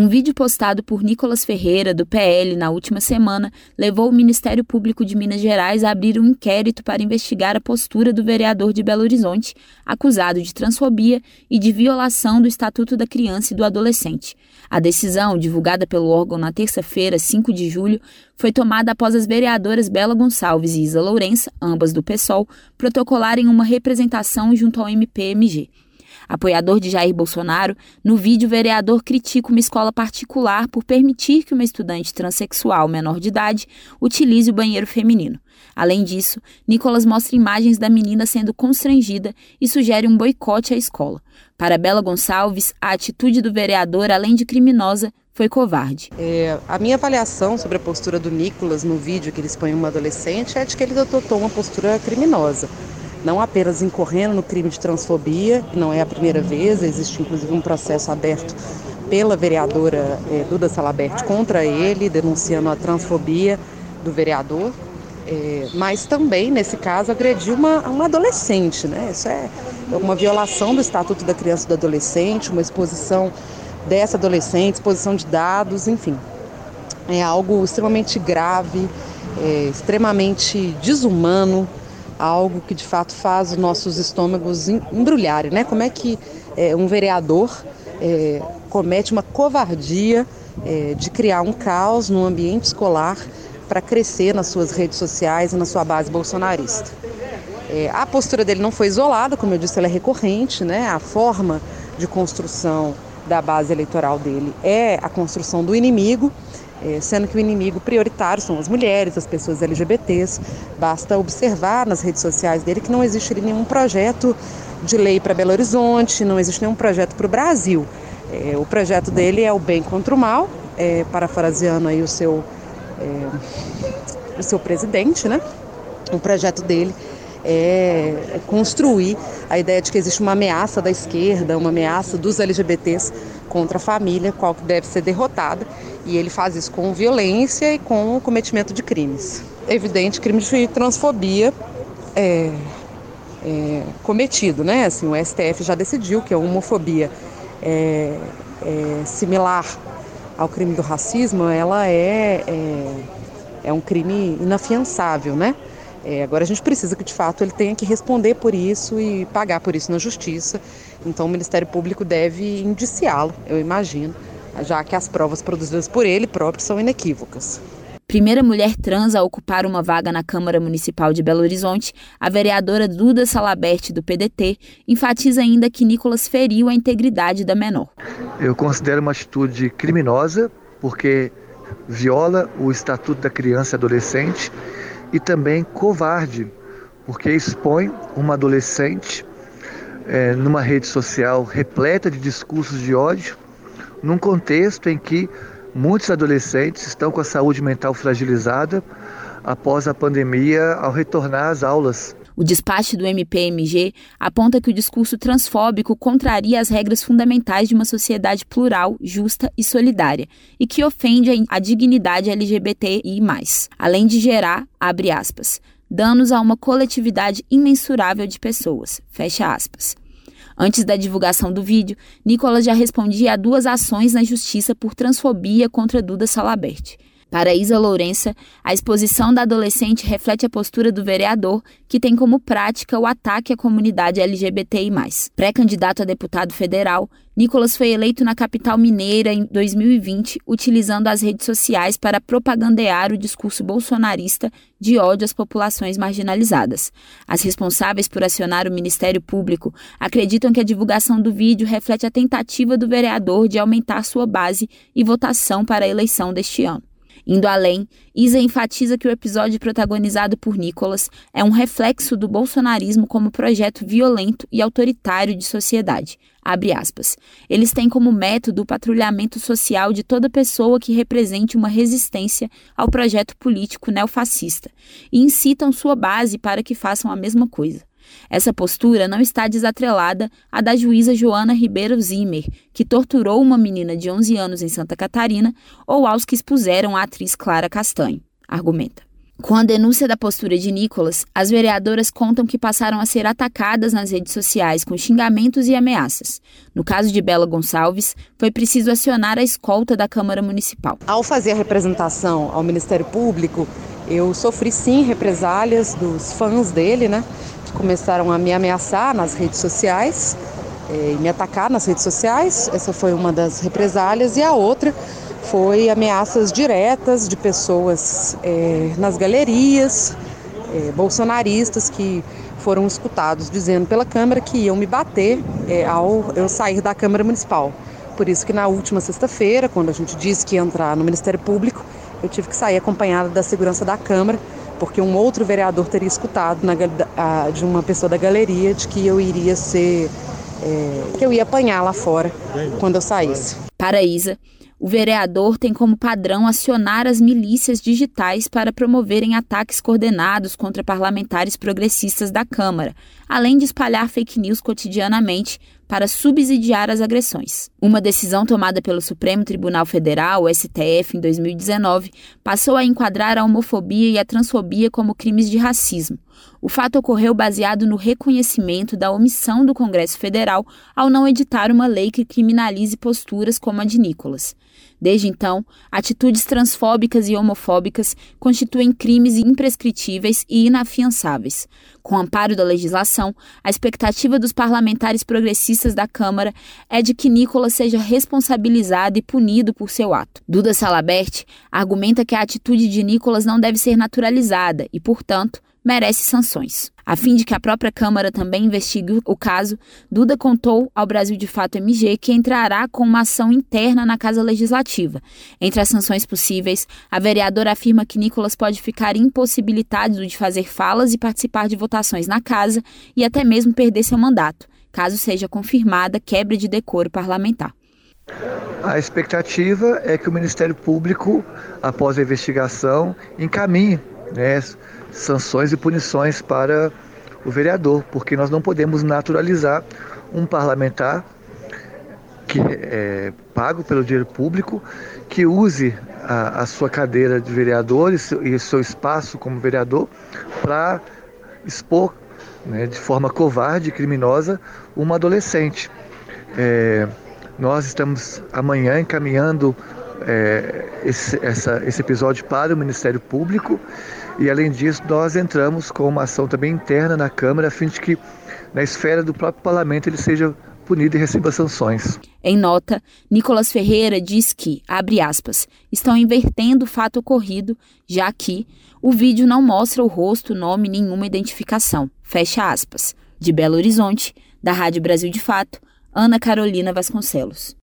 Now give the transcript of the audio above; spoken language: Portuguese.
Um vídeo postado por Nicolas Ferreira, do PL, na última semana, levou o Ministério Público de Minas Gerais a abrir um inquérito para investigar a postura do vereador de Belo Horizonte, acusado de transfobia e de violação do Estatuto da Criança e do Adolescente. A decisão, divulgada pelo órgão na terça-feira, 5 de julho, foi tomada após as vereadoras Bela Gonçalves e Isa Lourença, ambas do PSOL, protocolarem uma representação junto ao MPMG. Apoiador de Jair Bolsonaro, no vídeo o vereador critica uma escola particular por permitir que uma estudante transexual menor de idade utilize o banheiro feminino. Além disso, Nicolas mostra imagens da menina sendo constrangida e sugere um boicote à escola. Para Bela Gonçalves, a atitude do vereador, além de criminosa, foi covarde. É, a minha avaliação sobre a postura do Nicolas no vídeo que ele expõe uma adolescente é de que ele adotou uma postura criminosa não apenas incorrendo no crime de transfobia, que não é a primeira vez, existe inclusive um processo aberto pela vereadora é, Duda Salabert contra ele, denunciando a transfobia do vereador, é, mas também, nesse caso, agrediu uma, uma adolescente. Né? Isso é uma violação do Estatuto da Criança e do Adolescente, uma exposição dessa adolescente, exposição de dados, enfim. É algo extremamente grave, é, extremamente desumano, algo que de fato faz os nossos estômagos embrulharem, né? Como é que é, um vereador é, comete uma covardia é, de criar um caos no ambiente escolar para crescer nas suas redes sociais e na sua base bolsonarista. É, a postura dele não foi isolada, como eu disse, ela é recorrente, né? A forma de construção da base eleitoral dele é a construção do inimigo é, sendo que o inimigo prioritário são as mulheres, as pessoas LGBTs. Basta observar nas redes sociais dele que não existe nenhum projeto de lei para Belo Horizonte, não existe nenhum projeto para o Brasil. É, o projeto dele é o bem contra o mal, é, parafraseando aí o seu, é, o seu presidente, né? O projeto dele é construir a ideia de que existe uma ameaça da esquerda, uma ameaça dos LGBTs contra a família, qual que deve ser derrotada e ele faz isso com violência e com o cometimento de crimes. É evidente crime de transfobia é, é, cometido, né? Assim, o STF já decidiu que a homofobia é, é similar ao crime do racismo, ela é, é, é um crime inafiançável, né? É, agora a gente precisa que de fato ele tenha que responder por isso e pagar por isso na justiça. Então o Ministério Público deve indiciá-lo, eu imagino, já que as provas produzidas por ele próprio são inequívocas. Primeira mulher trans a ocupar uma vaga na Câmara Municipal de Belo Horizonte, a vereadora Duda Salabert, do PDT, enfatiza ainda que Nicolas feriu a integridade da menor. Eu considero uma atitude criminosa, porque viola o Estatuto da Criança e Adolescente, e também covarde, porque expõe uma adolescente é, numa rede social repleta de discursos de ódio num contexto em que muitos adolescentes estão com a saúde mental fragilizada após a pandemia ao retornar às aulas. O despacho do MPMG aponta que o discurso transfóbico contraria as regras fundamentais de uma sociedade plural, justa e solidária, e que ofende a dignidade LGBTI+, além de gerar, abre aspas, danos a uma coletividade imensurável de pessoas, fecha aspas. Antes da divulgação do vídeo, Nicolas já respondia a duas ações na justiça por transfobia contra Duda Salabert. Para Isa Lourença, a exposição da adolescente reflete a postura do vereador, que tem como prática o ataque à comunidade LGBTI. Pré-candidato a deputado federal, Nicolas foi eleito na capital mineira em 2020, utilizando as redes sociais para propagandear o discurso bolsonarista de ódio às populações marginalizadas. As responsáveis por acionar o Ministério Público acreditam que a divulgação do vídeo reflete a tentativa do vereador de aumentar sua base e votação para a eleição deste ano. Indo além, Isa enfatiza que o episódio protagonizado por Nicolas é um reflexo do bolsonarismo como projeto violento e autoritário de sociedade. Eles têm como método o patrulhamento social de toda pessoa que represente uma resistência ao projeto político neofascista e incitam sua base para que façam a mesma coisa. Essa postura não está desatrelada à da juíza Joana Ribeiro Zimmer, que torturou uma menina de 11 anos em Santa Catarina, ou aos que expuseram a atriz Clara Castanho, argumenta. Com a denúncia da postura de Nicolas, as vereadoras contam que passaram a ser atacadas nas redes sociais com xingamentos e ameaças. No caso de Bela Gonçalves, foi preciso acionar a escolta da Câmara Municipal. Ao fazer a representação ao Ministério Público, eu sofri sim represálias dos fãs dele, né? Começaram a me ameaçar nas redes sociais eh, e me atacar nas redes sociais. Essa foi uma das represálias. E a outra foi ameaças diretas de pessoas é, nas galerias, é, bolsonaristas que foram escutados dizendo pela Câmara que iam me bater é, ao eu sair da Câmara Municipal. Por isso que na última sexta-feira, quando a gente disse que ia entrar no Ministério Público, eu tive que sair acompanhada da segurança da Câmara, porque um outro vereador teria escutado na, a, de uma pessoa da galeria de que eu iria ser, é, que eu ia apanhar lá fora quando eu saísse. Para Isa, o vereador tem como padrão acionar as milícias digitais para promoverem ataques coordenados contra parlamentares progressistas da Câmara, além de espalhar fake news cotidianamente para subsidiar as agressões. Uma decisão tomada pelo Supremo Tribunal Federal, STF, em 2019, passou a enquadrar a homofobia e a transfobia como crimes de racismo. O fato ocorreu baseado no reconhecimento da omissão do Congresso Federal ao não editar uma lei que criminalize posturas como a de Nicolas. Desde então, atitudes transfóbicas e homofóbicas constituem crimes imprescritíveis e inafiançáveis. Com amparo da legislação, a expectativa dos parlamentares progressistas da Câmara é de que Nicolas seja responsabilizado e punido por seu ato. Duda Salabert argumenta que a atitude de Nicolas não deve ser naturalizada e, portanto, merece sanções. A fim de que a própria Câmara também investigue o caso, Duda contou ao Brasil de Fato MG que entrará com uma ação interna na Casa Legislativa. Entre as sanções possíveis, a vereadora afirma que Nicolas pode ficar impossibilitado de fazer falas e participar de votações na Casa e até mesmo perder seu mandato, caso seja confirmada quebra de decoro parlamentar. A expectativa é que o Ministério Público, após a investigação, encaminhe né, sanções e punições para o vereador, porque nós não podemos naturalizar um parlamentar que é pago pelo dinheiro público, que use a, a sua cadeira de vereador e seu, seu espaço como vereador para expor né, de forma covarde e criminosa uma adolescente. É, nós estamos amanhã encaminhando é, esse, essa, esse episódio para o Ministério Público e, além disso, nós entramos com uma ação também interna na Câmara, a fim de que, na esfera do próprio parlamento, ele seja punido e receba sanções. Em nota, Nicolas Ferreira diz que, abre aspas, estão invertendo o fato ocorrido, já que o vídeo não mostra o rosto, nome nenhuma identificação. Fecha aspas. De Belo Horizonte, da Rádio Brasil de Fato, Ana Carolina Vasconcelos.